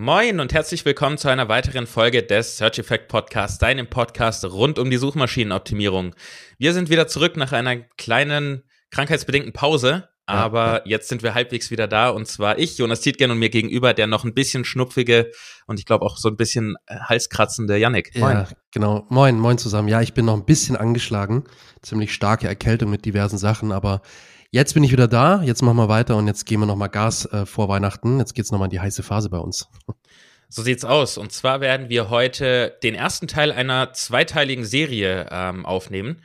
Moin und herzlich willkommen zu einer weiteren Folge des Search Effect Podcasts, deinem Podcast rund um die Suchmaschinenoptimierung. Wir sind wieder zurück nach einer kleinen krankheitsbedingten Pause, aber ja. jetzt sind wir halbwegs wieder da und zwar ich, Jonas Tietgen und mir gegenüber der noch ein bisschen schnupfige und ich glaube auch so ein bisschen äh, halskratzende Yannick. Moin. Ja, genau. Moin, moin zusammen. Ja, ich bin noch ein bisschen angeschlagen, ziemlich starke Erkältung mit diversen Sachen, aber Jetzt bin ich wieder da, jetzt machen wir weiter und jetzt gehen wir nochmal Gas äh, vor Weihnachten. Jetzt geht's nochmal in die heiße Phase bei uns. So sieht's aus. Und zwar werden wir heute den ersten Teil einer zweiteiligen Serie ähm, aufnehmen.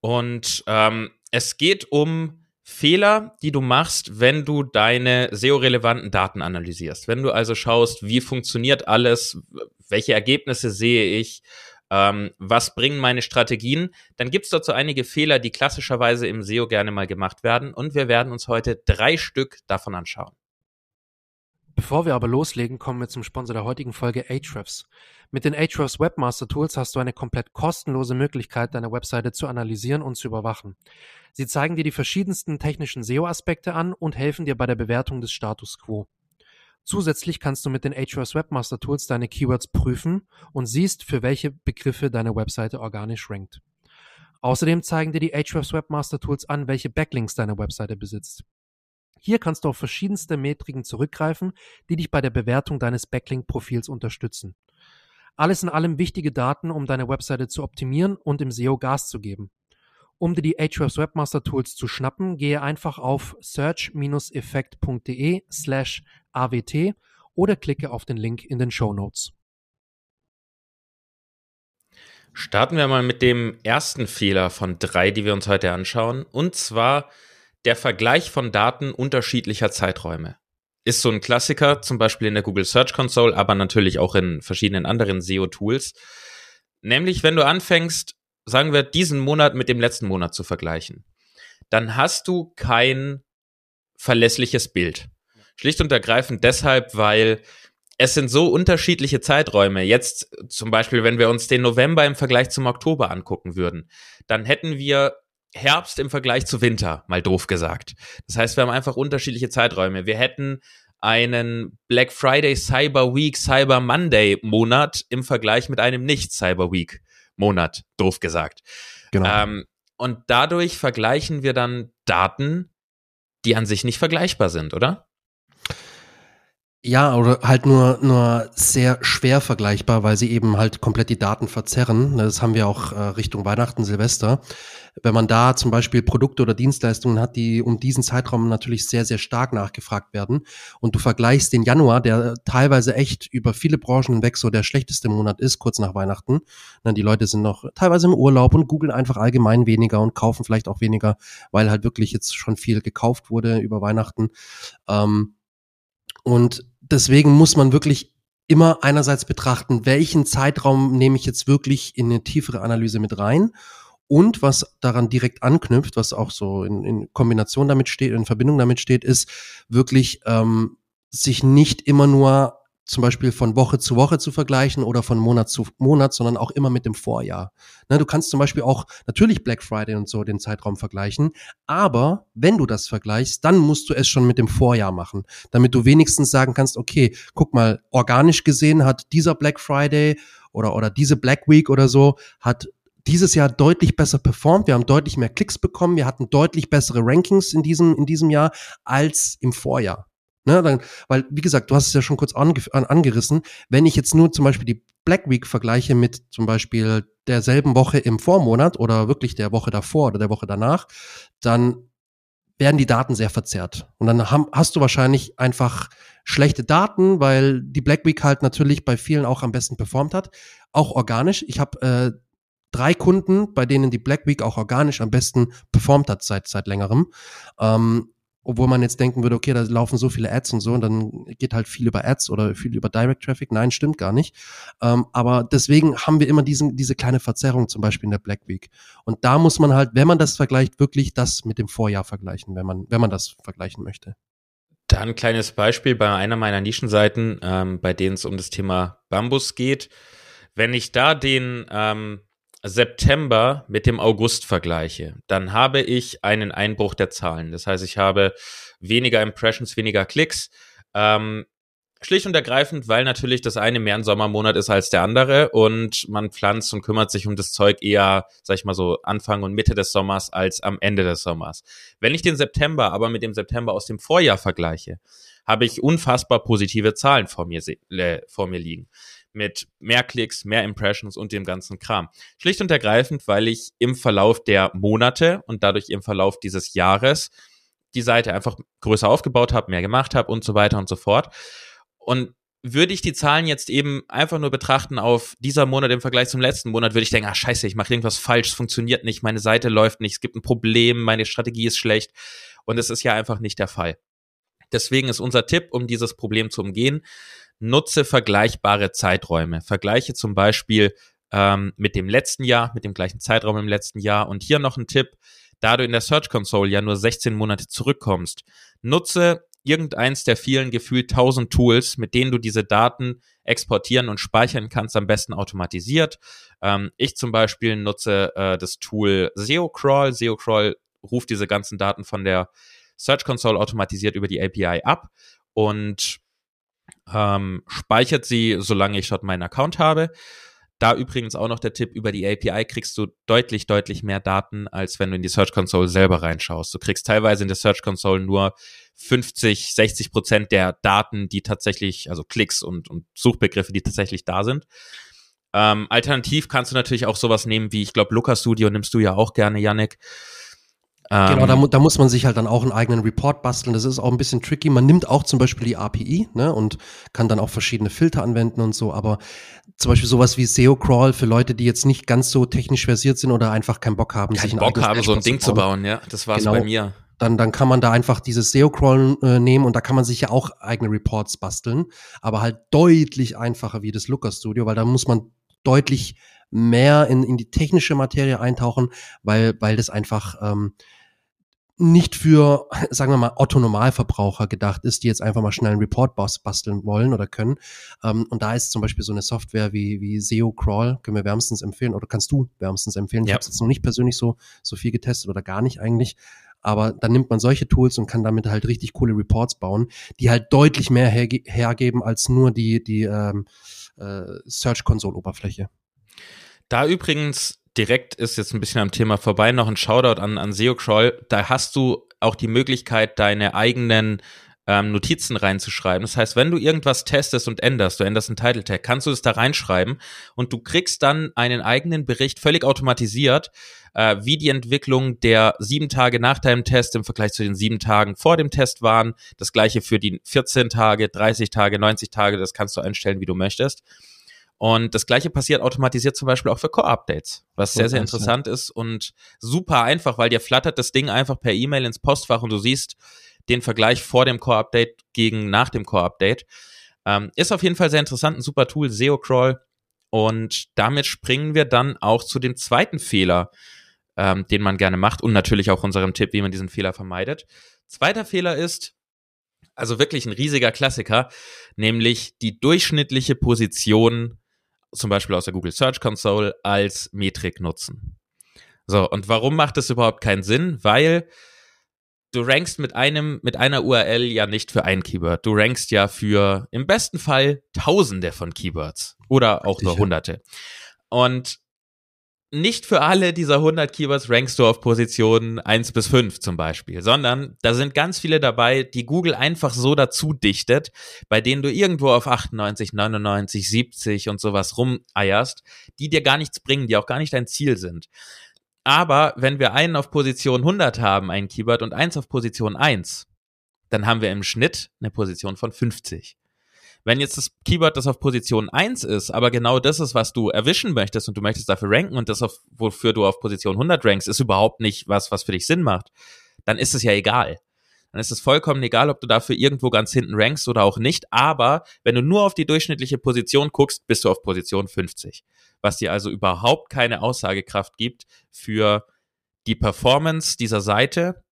Und ähm, es geht um Fehler, die du machst, wenn du deine SEO-relevanten Daten analysierst. Wenn du also schaust, wie funktioniert alles, welche Ergebnisse sehe ich, ähm, was bringen meine Strategien, dann gibt es dazu einige Fehler, die klassischerweise im SEO gerne mal gemacht werden. Und wir werden uns heute drei Stück davon anschauen. Bevor wir aber loslegen, kommen wir zum Sponsor der heutigen Folge Ahrefs. Mit den Ahrefs Webmaster Tools hast du eine komplett kostenlose Möglichkeit, deine Webseite zu analysieren und zu überwachen. Sie zeigen dir die verschiedensten technischen SEO-Aspekte an und helfen dir bei der Bewertung des Status quo. Zusätzlich kannst du mit den Ahrefs Webmaster Tools deine Keywords prüfen und siehst, für welche Begriffe deine Webseite organisch rankt. Außerdem zeigen dir die Ahrefs Webmaster Tools an, welche Backlinks deine Webseite besitzt. Hier kannst du auf verschiedenste Metriken zurückgreifen, die dich bei der Bewertung deines Backlink-Profils unterstützen. Alles in allem wichtige Daten, um deine Webseite zu optimieren und im SEO Gas zu geben. Um dir die Ahrefs Webmaster Tools zu schnappen, gehe einfach auf search-effekt.de slash awt oder klicke auf den Link in den Show Notes. Starten wir mal mit dem ersten Fehler von drei, die wir uns heute anschauen, und zwar der Vergleich von Daten unterschiedlicher Zeiträume. Ist so ein Klassiker, zum Beispiel in der Google Search Console, aber natürlich auch in verschiedenen anderen SEO-Tools. Nämlich, wenn du anfängst, sagen wir, diesen Monat mit dem letzten Monat zu vergleichen, dann hast du kein verlässliches Bild. Schlicht und ergreifend deshalb, weil es sind so unterschiedliche Zeiträume. Jetzt zum Beispiel, wenn wir uns den November im Vergleich zum Oktober angucken würden, dann hätten wir Herbst im Vergleich zu Winter, mal doof gesagt. Das heißt, wir haben einfach unterschiedliche Zeiträume. Wir hätten einen Black Friday, Cyber Week, Cyber Monday Monat im Vergleich mit einem nicht Cyber Week Monat, doof gesagt. Genau. Ähm, und dadurch vergleichen wir dann Daten, die an sich nicht vergleichbar sind, oder? Ja, oder halt nur, nur sehr schwer vergleichbar, weil sie eben halt komplett die Daten verzerren. Das haben wir auch äh, Richtung Weihnachten, Silvester. Wenn man da zum Beispiel Produkte oder Dienstleistungen hat, die um diesen Zeitraum natürlich sehr, sehr stark nachgefragt werden und du vergleichst den Januar, der teilweise echt über viele Branchen hinweg so der schlechteste Monat ist, kurz nach Weihnachten. Na, die Leute sind noch teilweise im Urlaub und googeln einfach allgemein weniger und kaufen vielleicht auch weniger, weil halt wirklich jetzt schon viel gekauft wurde über Weihnachten. Ähm, und deswegen muss man wirklich immer einerseits betrachten, welchen Zeitraum nehme ich jetzt wirklich in eine tiefere Analyse mit rein und was daran direkt anknüpft, was auch so in, in Kombination damit steht, in Verbindung damit steht, ist wirklich ähm, sich nicht immer nur zum Beispiel von Woche zu Woche zu vergleichen oder von Monat zu Monat, sondern auch immer mit dem Vorjahr. Ne, du kannst zum Beispiel auch natürlich Black Friday und so den Zeitraum vergleichen, aber wenn du das vergleichst, dann musst du es schon mit dem Vorjahr machen, damit du wenigstens sagen kannst, okay, guck mal, organisch gesehen hat dieser Black Friday oder, oder diese Black Week oder so, hat dieses Jahr deutlich besser performt. Wir haben deutlich mehr Klicks bekommen. Wir hatten deutlich bessere Rankings in diesem, in diesem Jahr als im Vorjahr. Ne, dann, weil, wie gesagt, du hast es ja schon kurz ange an, angerissen. Wenn ich jetzt nur zum Beispiel die Black Week vergleiche mit zum Beispiel derselben Woche im Vormonat oder wirklich der Woche davor oder der Woche danach, dann werden die Daten sehr verzerrt. Und dann haben, hast du wahrscheinlich einfach schlechte Daten, weil die Black Week halt natürlich bei vielen auch am besten performt hat. Auch organisch. Ich habe äh, drei Kunden, bei denen die Black Week auch organisch am besten performt hat seit, seit längerem. Ähm, obwohl man jetzt denken würde, okay, da laufen so viele Ads und so und dann geht halt viel über Ads oder viel über Direct Traffic. Nein, stimmt gar nicht. Ähm, aber deswegen haben wir immer diesen, diese kleine Verzerrung zum Beispiel in der Black Week. Und da muss man halt, wenn man das vergleicht, wirklich das mit dem Vorjahr vergleichen, wenn man, wenn man das vergleichen möchte. Da ein kleines Beispiel bei einer meiner Nischenseiten, ähm, bei denen es um das Thema Bambus geht. Wenn ich da den ähm, September mit dem August vergleiche, dann habe ich einen Einbruch der Zahlen. Das heißt, ich habe weniger Impressions, weniger Klicks. Ähm, Schlicht und ergreifend, weil natürlich das eine mehr ein Sommermonat ist als der andere und man pflanzt und kümmert sich um das Zeug eher, sag ich mal so, Anfang und Mitte des Sommers als am Ende des Sommers. Wenn ich den September aber mit dem September aus dem Vorjahr vergleiche, habe ich unfassbar positive Zahlen vor mir, äh, vor mir liegen. Mit mehr Klicks, mehr Impressions und dem ganzen Kram. Schlicht und ergreifend, weil ich im Verlauf der Monate und dadurch im Verlauf dieses Jahres die Seite einfach größer aufgebaut habe, mehr gemacht habe und so weiter und so fort. Und würde ich die Zahlen jetzt eben einfach nur betrachten auf dieser Monat im Vergleich zum letzten Monat, würde ich denken, ah scheiße, ich mache irgendwas falsch, es funktioniert nicht, meine Seite läuft nicht, es gibt ein Problem, meine Strategie ist schlecht. Und es ist ja einfach nicht der Fall. Deswegen ist unser Tipp, um dieses Problem zu umgehen, nutze vergleichbare Zeiträume. Vergleiche zum Beispiel ähm, mit dem letzten Jahr, mit dem gleichen Zeitraum im letzten Jahr. Und hier noch ein Tipp, da du in der Search Console ja nur 16 Monate zurückkommst, nutze irgendeins der vielen gefühlt 1000 Tools, mit denen du diese Daten exportieren und speichern kannst, am besten automatisiert. Ähm, ich zum Beispiel nutze äh, das Tool SEOcrawl. SEOcrawl ruft diese ganzen Daten von der Search Console automatisiert über die API ab und ähm, speichert sie, solange ich dort meinen Account habe. Da übrigens auch noch der Tipp, über die API kriegst du deutlich, deutlich mehr Daten, als wenn du in die Search Console selber reinschaust. Du kriegst teilweise in der Search Console nur 50, 60 Prozent der Daten, die tatsächlich, also Klicks und, und Suchbegriffe, die tatsächlich da sind. Ähm, alternativ kannst du natürlich auch sowas nehmen wie, ich glaube, Looker Studio nimmst du ja auch gerne, Yannick. Genau, da, ähm, da, muss man sich halt dann auch einen eigenen Report basteln. Das ist auch ein bisschen tricky. Man nimmt auch zum Beispiel die API ne, und kann dann auch verschiedene Filter anwenden und so. Aber zum Beispiel sowas wie SEO-Crawl für Leute, die jetzt nicht ganz so technisch versiert sind oder einfach keinen Bock haben, Kein sich Bock haben, so ein Ding zu bauen. Ja, das war es genau. bei mir. Dann, dann kann man da einfach dieses SEO-Crawl äh, nehmen und da kann man sich ja auch eigene Reports basteln, aber halt deutlich einfacher wie das Looker Studio, weil da muss man deutlich mehr in, in die technische Materie eintauchen, weil, weil das einfach ähm, nicht für, sagen wir mal, Otto-Normalverbraucher gedacht ist, die jetzt einfach mal schnell einen Report basteln wollen oder können. Ähm, und da ist zum Beispiel so eine Software wie, wie SEO Crawl, können wir wärmstens empfehlen oder kannst du wärmstens empfehlen. Ja. Ich habe es jetzt noch nicht persönlich so, so viel getestet oder gar nicht eigentlich. Aber dann nimmt man solche Tools und kann damit halt richtig coole Reports bauen, die halt deutlich mehr herge hergeben als nur die, die ähm, äh, Search Console Oberfläche. Da übrigens direkt ist jetzt ein bisschen am Thema vorbei, noch ein Shoutout an, an SEO-Crawl. Da hast du auch die Möglichkeit, deine eigenen ähm, Notizen reinzuschreiben. Das heißt, wenn du irgendwas testest und änderst, du änderst einen Title Tag, kannst du es da reinschreiben und du kriegst dann einen eigenen Bericht völlig automatisiert, äh, wie die Entwicklung der sieben Tage nach deinem Test im Vergleich zu den sieben Tagen vor dem Test waren. Das gleiche für die 14 Tage, 30 Tage, 90 Tage, das kannst du einstellen, wie du möchtest. Und das gleiche passiert automatisiert zum Beispiel auch für Core-Updates, was sehr, sehr interessant ist und super einfach, weil dir flattert das Ding einfach per E-Mail ins Postfach und du siehst den Vergleich vor dem Core-Update gegen nach dem Core-Update. Ähm, ist auf jeden Fall sehr interessant, ein super Tool, SEO-Crawl. Und damit springen wir dann auch zu dem zweiten Fehler, ähm, den man gerne macht und natürlich auch unserem Tipp, wie man diesen Fehler vermeidet. Zweiter Fehler ist, also wirklich ein riesiger Klassiker, nämlich die durchschnittliche Position zum Beispiel aus der Google Search Console als Metrik nutzen. So, und warum macht das überhaupt keinen Sinn? Weil du rankst mit einem, mit einer URL ja nicht für ein Keyword. Du rankst ja für im besten Fall Tausende von Keywords oder auch nur Hunderte. Und nicht für alle dieser 100 Keywords rankst du auf Positionen 1 bis 5 zum Beispiel, sondern da sind ganz viele dabei, die Google einfach so dazu dichtet, bei denen du irgendwo auf 98, 99, 70 und sowas rumeierst, die dir gar nichts bringen, die auch gar nicht dein Ziel sind. Aber wenn wir einen auf Position 100 haben, ein Keyword, und eins auf Position 1, dann haben wir im Schnitt eine Position von 50. Wenn jetzt das Keyword, das auf Position 1 ist, aber genau das ist, was du erwischen möchtest und du möchtest dafür ranken und das, auf, wofür du auf Position 100 rankst, ist überhaupt nicht was, was für dich Sinn macht, dann ist es ja egal. Dann ist es vollkommen egal, ob du dafür irgendwo ganz hinten rankst oder auch nicht. Aber wenn du nur auf die durchschnittliche Position guckst, bist du auf Position 50. Was dir also überhaupt keine Aussagekraft gibt für die Performance dieser Seite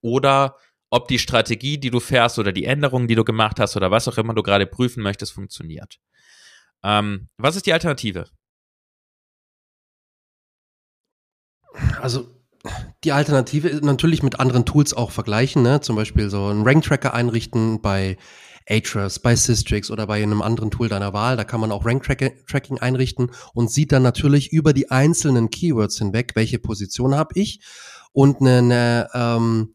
oder ob die Strategie, die du fährst oder die Änderungen, die du gemacht hast oder was auch immer du gerade prüfen möchtest, funktioniert. Ähm, was ist die Alternative? Also die Alternative ist natürlich mit anderen Tools auch vergleichen, ne? zum Beispiel so einen Rank-Tracker einrichten bei Ahrefs, bei Systrix oder bei einem anderen Tool deiner Wahl. Da kann man auch Rank-Tracking einrichten und sieht dann natürlich über die einzelnen Keywords hinweg, welche Position habe ich und eine, ähm,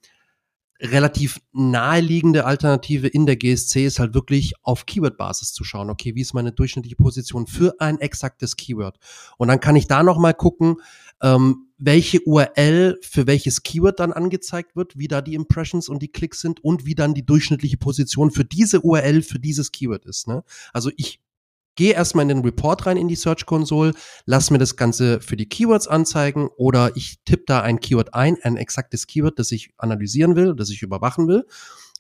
relativ naheliegende Alternative in der GSC ist halt wirklich auf Keyword-Basis zu schauen. Okay, wie ist meine durchschnittliche Position für ein exaktes Keyword? Und dann kann ich da nochmal gucken, ähm, welche URL für welches Keyword dann angezeigt wird, wie da die Impressions und die Klicks sind und wie dann die durchschnittliche Position für diese URL für dieses Keyword ist. Ne? Also ich gehe erstmal in den Report rein in die Search Console, lass mir das Ganze für die Keywords anzeigen oder ich tippe da ein Keyword ein, ein exaktes Keyword, das ich analysieren will, das ich überwachen will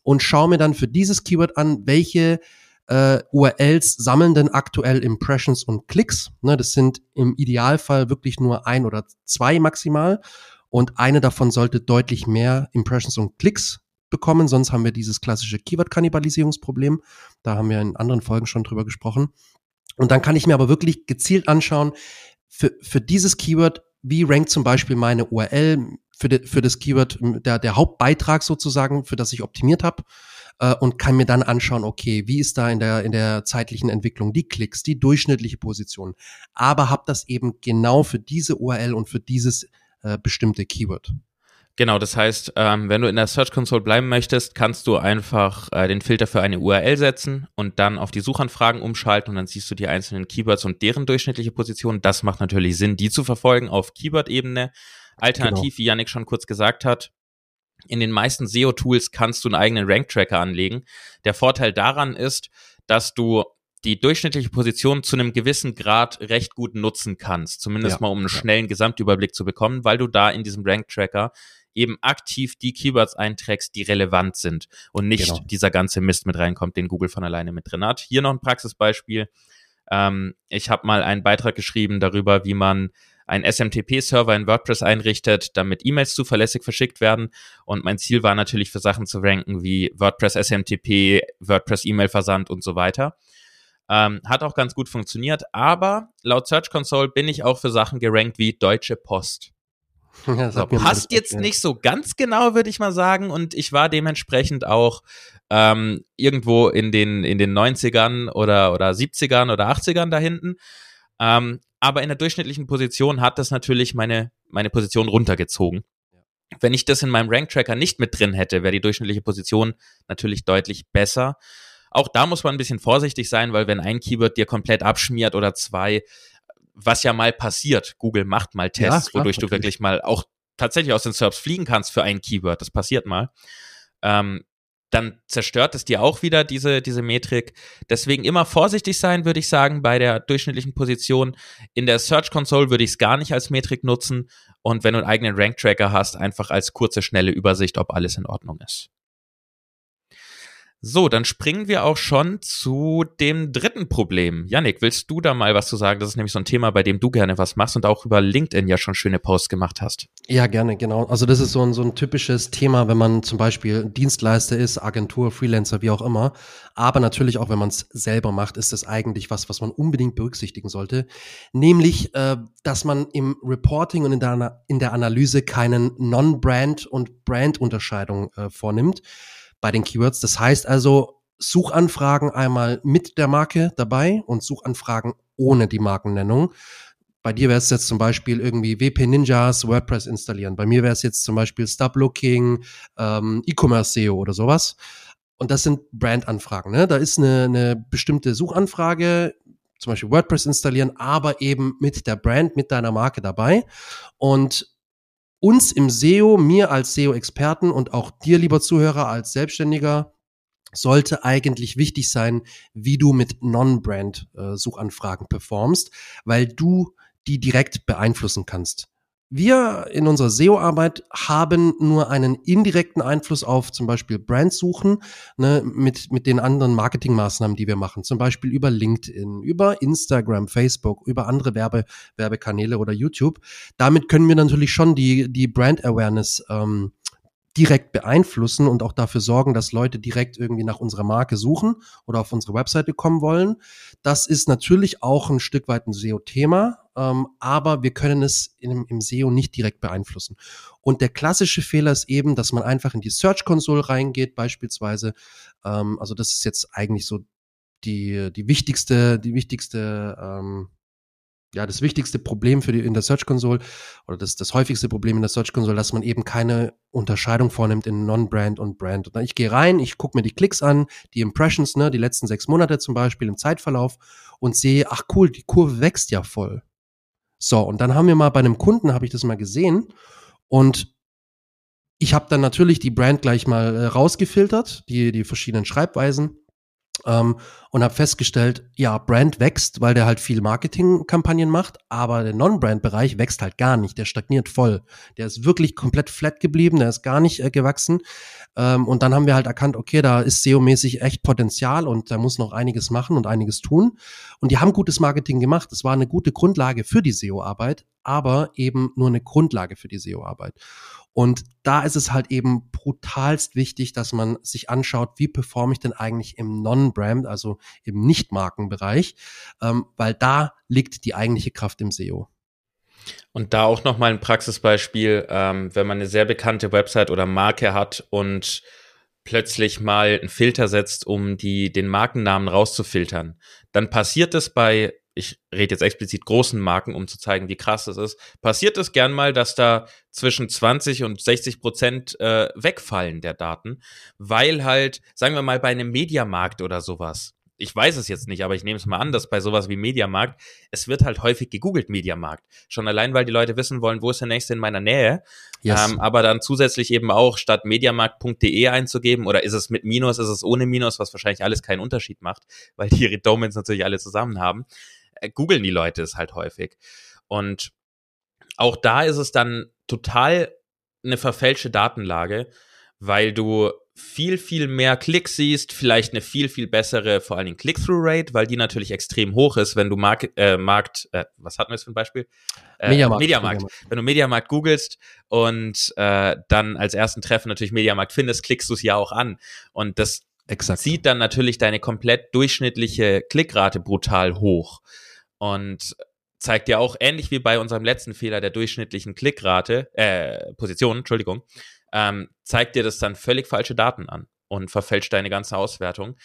und schaue mir dann für dieses Keyword an, welche äh, URLs sammeln denn aktuell Impressions und Klicks. Ne, das sind im Idealfall wirklich nur ein oder zwei maximal und eine davon sollte deutlich mehr Impressions und Klicks bekommen, sonst haben wir dieses klassische Keyword-Kannibalisierungsproblem. Da haben wir in anderen Folgen schon drüber gesprochen. Und dann kann ich mir aber wirklich gezielt anschauen, für, für dieses Keyword, wie rankt zum Beispiel meine URL für, de, für das Keyword, der, der Hauptbeitrag sozusagen, für das ich optimiert habe äh, und kann mir dann anschauen, okay, wie ist da in der, in der zeitlichen Entwicklung die Klicks, die durchschnittliche Position, aber habe das eben genau für diese URL und für dieses äh, bestimmte Keyword. Genau, das heißt, ähm, wenn du in der Search Console bleiben möchtest, kannst du einfach äh, den Filter für eine URL setzen und dann auf die Suchanfragen umschalten und dann siehst du die einzelnen Keywords und deren durchschnittliche Position. Das macht natürlich Sinn, die zu verfolgen auf Keyword-Ebene. Alternativ, genau. wie Yannick schon kurz gesagt hat, in den meisten SEO-Tools kannst du einen eigenen Rank-Tracker anlegen. Der Vorteil daran ist, dass du die durchschnittliche Position zu einem gewissen Grad recht gut nutzen kannst. Zumindest ja, mal, um einen schnellen Gesamtüberblick zu bekommen, weil du da in diesem Rank-Tracker eben aktiv die Keywords einträgst, die relevant sind und nicht genau. dieser ganze Mist mit reinkommt, den Google von alleine mit drin hat. Hier noch ein Praxisbeispiel. Ähm, ich habe mal einen Beitrag geschrieben darüber, wie man einen SMTP-Server in WordPress einrichtet, damit E-Mails zuverlässig verschickt werden. Und mein Ziel war natürlich für Sachen zu ranken wie WordPress SMTP, WordPress E-Mail-Versand und so weiter. Ähm, hat auch ganz gut funktioniert, aber laut Search Console bin ich auch für Sachen gerankt wie Deutsche Post. Ja, so, passt jetzt ja. nicht so ganz genau, würde ich mal sagen. Und ich war dementsprechend auch ähm, irgendwo in den, in den 90ern oder, oder 70ern oder 80ern da hinten. Ähm, aber in der durchschnittlichen Position hat das natürlich meine, meine Position runtergezogen. Wenn ich das in meinem Rank-Tracker nicht mit drin hätte, wäre die durchschnittliche Position natürlich deutlich besser. Auch da muss man ein bisschen vorsichtig sein, weil wenn ein Keyword dir komplett abschmiert oder zwei, was ja mal passiert. Google macht mal Tests, ja, klar, wodurch du wirklich mal auch tatsächlich aus den SERPs fliegen kannst für ein Keyword. Das passiert mal. Ähm, dann zerstört es dir auch wieder diese, diese Metrik. Deswegen immer vorsichtig sein, würde ich sagen, bei der durchschnittlichen Position. In der Search Console würde ich es gar nicht als Metrik nutzen. Und wenn du einen eigenen Rank Tracker hast, einfach als kurze, schnelle Übersicht, ob alles in Ordnung ist. So, dann springen wir auch schon zu dem dritten Problem. Yannick, willst du da mal was zu sagen? Das ist nämlich so ein Thema, bei dem du gerne was machst und auch über LinkedIn ja schon schöne Posts gemacht hast. Ja, gerne, genau. Also das ist so ein, so ein typisches Thema, wenn man zum Beispiel Dienstleister ist, Agentur, Freelancer, wie auch immer. Aber natürlich auch, wenn man es selber macht, ist das eigentlich was, was man unbedingt berücksichtigen sollte. Nämlich, äh, dass man im Reporting und in der, in der Analyse keinen Non-Brand- und Brand-Unterscheidung äh, vornimmt bei den Keywords. Das heißt also, Suchanfragen einmal mit der Marke dabei und Suchanfragen ohne die Markennennung. Bei dir wäre es jetzt zum Beispiel irgendwie WP Ninjas WordPress installieren. Bei mir wäre es jetzt zum Beispiel Stop Looking, ähm, E-Commerce SEO oder sowas. Und das sind Brandanfragen. Ne? Da ist eine, eine bestimmte Suchanfrage, zum Beispiel WordPress installieren, aber eben mit der Brand, mit deiner Marke dabei. Und uns im SEO, mir als SEO-Experten und auch dir, lieber Zuhörer, als Selbstständiger, sollte eigentlich wichtig sein, wie du mit Non-Brand-Suchanfragen performst, weil du die direkt beeinflussen kannst. Wir in unserer SEO-Arbeit haben nur einen indirekten Einfluss auf zum Beispiel Brandsuchen ne, mit, mit den anderen Marketingmaßnahmen, die wir machen. Zum Beispiel über LinkedIn, über Instagram, Facebook, über andere Werbe, Werbekanäle oder YouTube. Damit können wir natürlich schon die, die Brand Awareness ähm, direkt beeinflussen und auch dafür sorgen, dass Leute direkt irgendwie nach unserer Marke suchen oder auf unsere Webseite kommen wollen. Das ist natürlich auch ein Stück weit ein SEO-Thema, ähm, aber wir können es im, im SEO nicht direkt beeinflussen. Und der klassische Fehler ist eben, dass man einfach in die Search Console reingeht, beispielsweise. Ähm, also das ist jetzt eigentlich so die, die wichtigste, die wichtigste ähm, ja, das wichtigste Problem für die, in der Search Console oder das, das häufigste Problem in der Search Console, dass man eben keine Unterscheidung vornimmt in Non-Brand und Brand. Und ich gehe rein, ich gucke mir die Klicks an, die Impressions, ne, die letzten sechs Monate zum Beispiel im Zeitverlauf und sehe, ach cool, die Kurve wächst ja voll. So, und dann haben wir mal bei einem Kunden, habe ich das mal gesehen und ich habe dann natürlich die Brand gleich mal äh, rausgefiltert, die, die verschiedenen Schreibweisen ähm, und habe festgestellt, ja, Brand wächst, weil der halt viel Marketingkampagnen macht, aber der Non-Brand-Bereich wächst halt gar nicht, der stagniert voll. Der ist wirklich komplett flat geblieben, der ist gar nicht äh, gewachsen. Ähm, und dann haben wir halt erkannt, okay, da ist SEO-mäßig echt Potenzial und da muss noch einiges machen und einiges tun. Und die haben gutes Marketing gemacht. Es war eine gute Grundlage für die SEO-Arbeit, aber eben nur eine Grundlage für die SEO-Arbeit. Und da ist es halt eben brutalst wichtig, dass man sich anschaut, wie performe ich denn eigentlich im Non-Brand, also im Nicht-Markenbereich, ähm, weil da liegt die eigentliche Kraft im SEO. Und da auch nochmal ein Praxisbeispiel, ähm, wenn man eine sehr bekannte Website oder Marke hat und plötzlich mal einen Filter setzt, um die, den Markennamen rauszufiltern, dann passiert es bei ich rede jetzt explizit großen Marken, um zu zeigen, wie krass das ist, passiert es gern mal, dass da zwischen 20 und 60 Prozent äh, wegfallen der Daten, weil halt, sagen wir mal, bei einem Mediamarkt oder sowas, ich weiß es jetzt nicht, aber ich nehme es mal an, dass bei sowas wie Mediamarkt, es wird halt häufig gegoogelt Mediamarkt. Schon allein, weil die Leute wissen wollen, wo ist der nächste in meiner Nähe. Yes. Ähm, aber dann zusätzlich eben auch statt mediamarkt.de einzugeben oder ist es mit Minus, ist es ohne Minus, was wahrscheinlich alles keinen Unterschied macht, weil die Domains natürlich alle zusammen haben googeln die Leute es halt häufig. Und auch da ist es dann total eine verfälschte Datenlage, weil du viel, viel mehr Klicks siehst, vielleicht eine viel, viel bessere, vor allen Dingen Click-Through-Rate, weil die natürlich extrem hoch ist, wenn du Mark, äh, Markt, äh, was hatten wir jetzt für ein Beispiel? Äh, Mediamarkt. Mediamarkt. Mediamarkt. Wenn du Mediamarkt googelst und äh, dann als ersten Treffen natürlich Mediamarkt findest, klickst du es ja auch an. Und das Exakt. zieht dann natürlich deine komplett durchschnittliche Klickrate brutal hoch und zeigt ja auch ähnlich wie bei unserem letzten Fehler der durchschnittlichen Klickrate, äh, Position, Entschuldigung, ähm, zeigt dir das dann völlig falsche Daten an und verfälscht deine ganze Auswertung.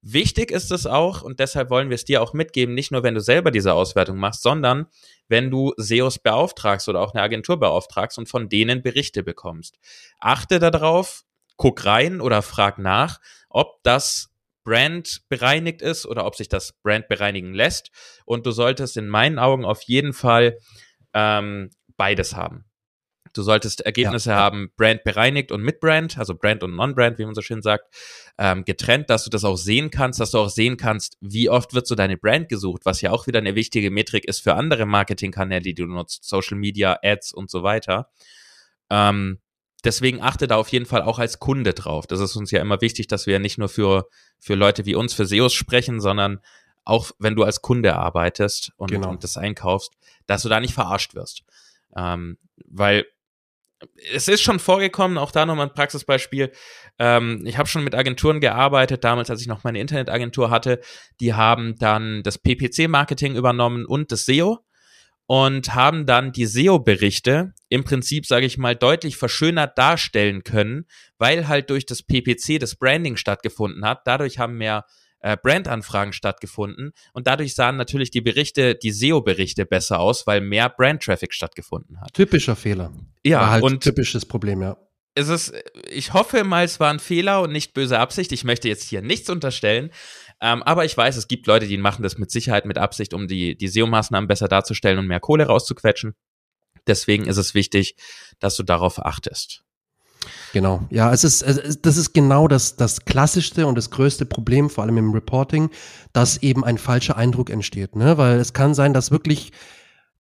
Wichtig ist es auch, und deshalb wollen wir es dir auch mitgeben, nicht nur wenn du selber diese Auswertung machst, sondern wenn du SEOs beauftragst oder auch eine Agentur beauftragst und von denen Berichte bekommst. Achte darauf, guck rein oder frag nach, ob das Brand bereinigt ist oder ob sich das Brand bereinigen lässt. Und du solltest in meinen Augen auf jeden Fall ähm, beides haben. Du solltest Ergebnisse ja. haben, Brand bereinigt und mit Brand, also Brand und Non-Brand, wie man so schön sagt, ähm, getrennt, dass du das auch sehen kannst, dass du auch sehen kannst, wie oft wird so deine Brand gesucht, was ja auch wieder eine wichtige Metrik ist für andere Marketingkanäle, die du nutzt, Social Media, Ads und so weiter. Ähm, deswegen achte da auf jeden Fall auch als Kunde drauf. Das ist uns ja immer wichtig, dass wir nicht nur für, für Leute wie uns, für SEOs sprechen, sondern auch wenn du als Kunde arbeitest und, genau. und das einkaufst, dass du da nicht verarscht wirst. Ähm, weil es ist schon vorgekommen, auch da nochmal ein Praxisbeispiel. Ähm, ich habe schon mit Agenturen gearbeitet, damals, als ich noch meine Internetagentur hatte. Die haben dann das PPC-Marketing übernommen und das SEO und haben dann die SEO-Berichte im Prinzip, sage ich mal, deutlich verschönert darstellen können, weil halt durch das PPC das Branding stattgefunden hat. Dadurch haben mehr äh, Brandanfragen stattgefunden und dadurch sahen natürlich die Berichte, die SEO-Berichte besser aus, weil mehr Brand-Traffic stattgefunden hat. Typischer Fehler. Ja, halt und typisches Problem, ja. Es ist, ich hoffe mal, es war ein Fehler und nicht böse Absicht. Ich möchte jetzt hier nichts unterstellen. Ähm, aber ich weiß, es gibt Leute, die machen das mit Sicherheit mit Absicht, um die, die SEO-Maßnahmen besser darzustellen und mehr Kohle rauszuquetschen. Deswegen ist es wichtig, dass du darauf achtest. Genau, ja, es ist, es ist, das ist genau das, das klassischste und das größte Problem, vor allem im Reporting, dass eben ein falscher Eindruck entsteht, ne? Weil es kann sein, dass wirklich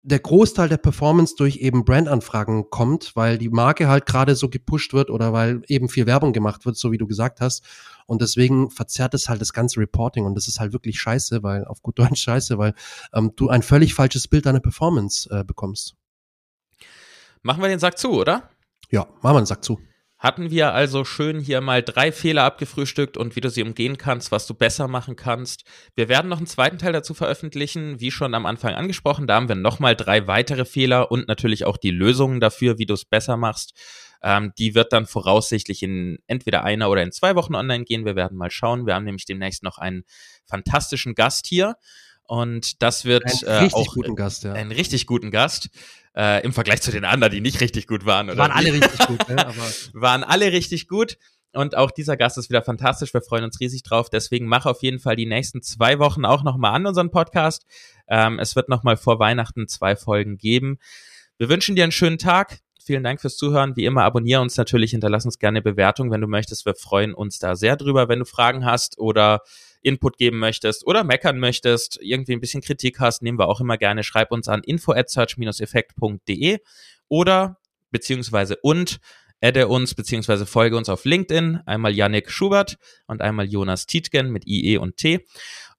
der Großteil der Performance durch eben Brandanfragen kommt, weil die Marke halt gerade so gepusht wird oder weil eben viel Werbung gemacht wird, so wie du gesagt hast. Und deswegen verzerrt es halt das ganze Reporting und das ist halt wirklich scheiße, weil auf gut Deutsch scheiße, weil ähm, du ein völlig falsches Bild deiner Performance äh, bekommst. Machen wir den Sack zu, oder? Ja, machen wir den Sack zu. hatten wir also schön hier mal drei Fehler abgefrühstückt und wie du sie umgehen kannst, was du besser machen kannst. Wir werden noch einen zweiten Teil dazu veröffentlichen, wie schon am Anfang angesprochen. Da haben wir nochmal drei weitere Fehler und natürlich auch die Lösungen dafür, wie du es besser machst. Ähm, die wird dann voraussichtlich in entweder einer oder in zwei Wochen online gehen. Wir werden mal schauen. Wir haben nämlich demnächst noch einen fantastischen Gast hier. Und das wird äh, auch guten Gast, ja. einen richtig guten Gast äh, im Vergleich zu den anderen, die nicht richtig gut waren. Oder waren alle richtig gut, ne? Aber waren alle richtig gut. Und auch dieser Gast ist wieder fantastisch. Wir freuen uns riesig drauf. Deswegen mach auf jeden Fall die nächsten zwei Wochen auch nochmal an unseren Podcast. Ähm, es wird nochmal vor Weihnachten zwei Folgen geben. Wir wünschen dir einen schönen Tag. Vielen Dank fürs Zuhören. Wie immer, abonniere uns natürlich, hinterlass uns gerne Bewertung, wenn du möchtest. Wir freuen uns da sehr drüber, wenn du Fragen hast oder Input geben möchtest oder meckern möchtest, irgendwie ein bisschen Kritik hast, nehmen wir auch immer gerne. Schreib uns an info at search-effekt.de oder beziehungsweise und adde uns beziehungsweise folge uns auf LinkedIn. Einmal Yannick Schubert und einmal Jonas Tietgen mit IE und T.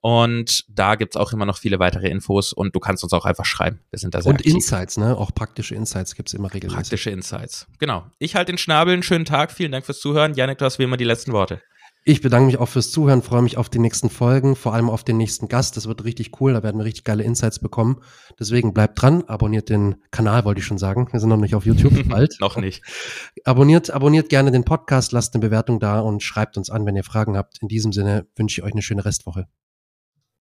Und da gibt's auch immer noch viele weitere Infos und du kannst uns auch einfach schreiben. Wir sind da sehr Und aktiv. Insights, ne? Auch praktische Insights gibt's immer regelmäßig. Praktische Insights. Genau. Ich halte den Schnabel. Einen schönen Tag. Vielen Dank fürs Zuhören. Janik, du hast wie immer die letzten Worte. Ich bedanke mich auch fürs Zuhören, freue mich auf die nächsten Folgen, vor allem auf den nächsten Gast. Das wird richtig cool, da werden wir richtig geile Insights bekommen. Deswegen bleibt dran, abonniert den Kanal, wollte ich schon sagen. Wir sind noch nicht auf YouTube, bald. noch nicht. Abonniert, abonniert gerne den Podcast, lasst eine Bewertung da und schreibt uns an, wenn ihr Fragen habt. In diesem Sinne wünsche ich euch eine schöne Restwoche.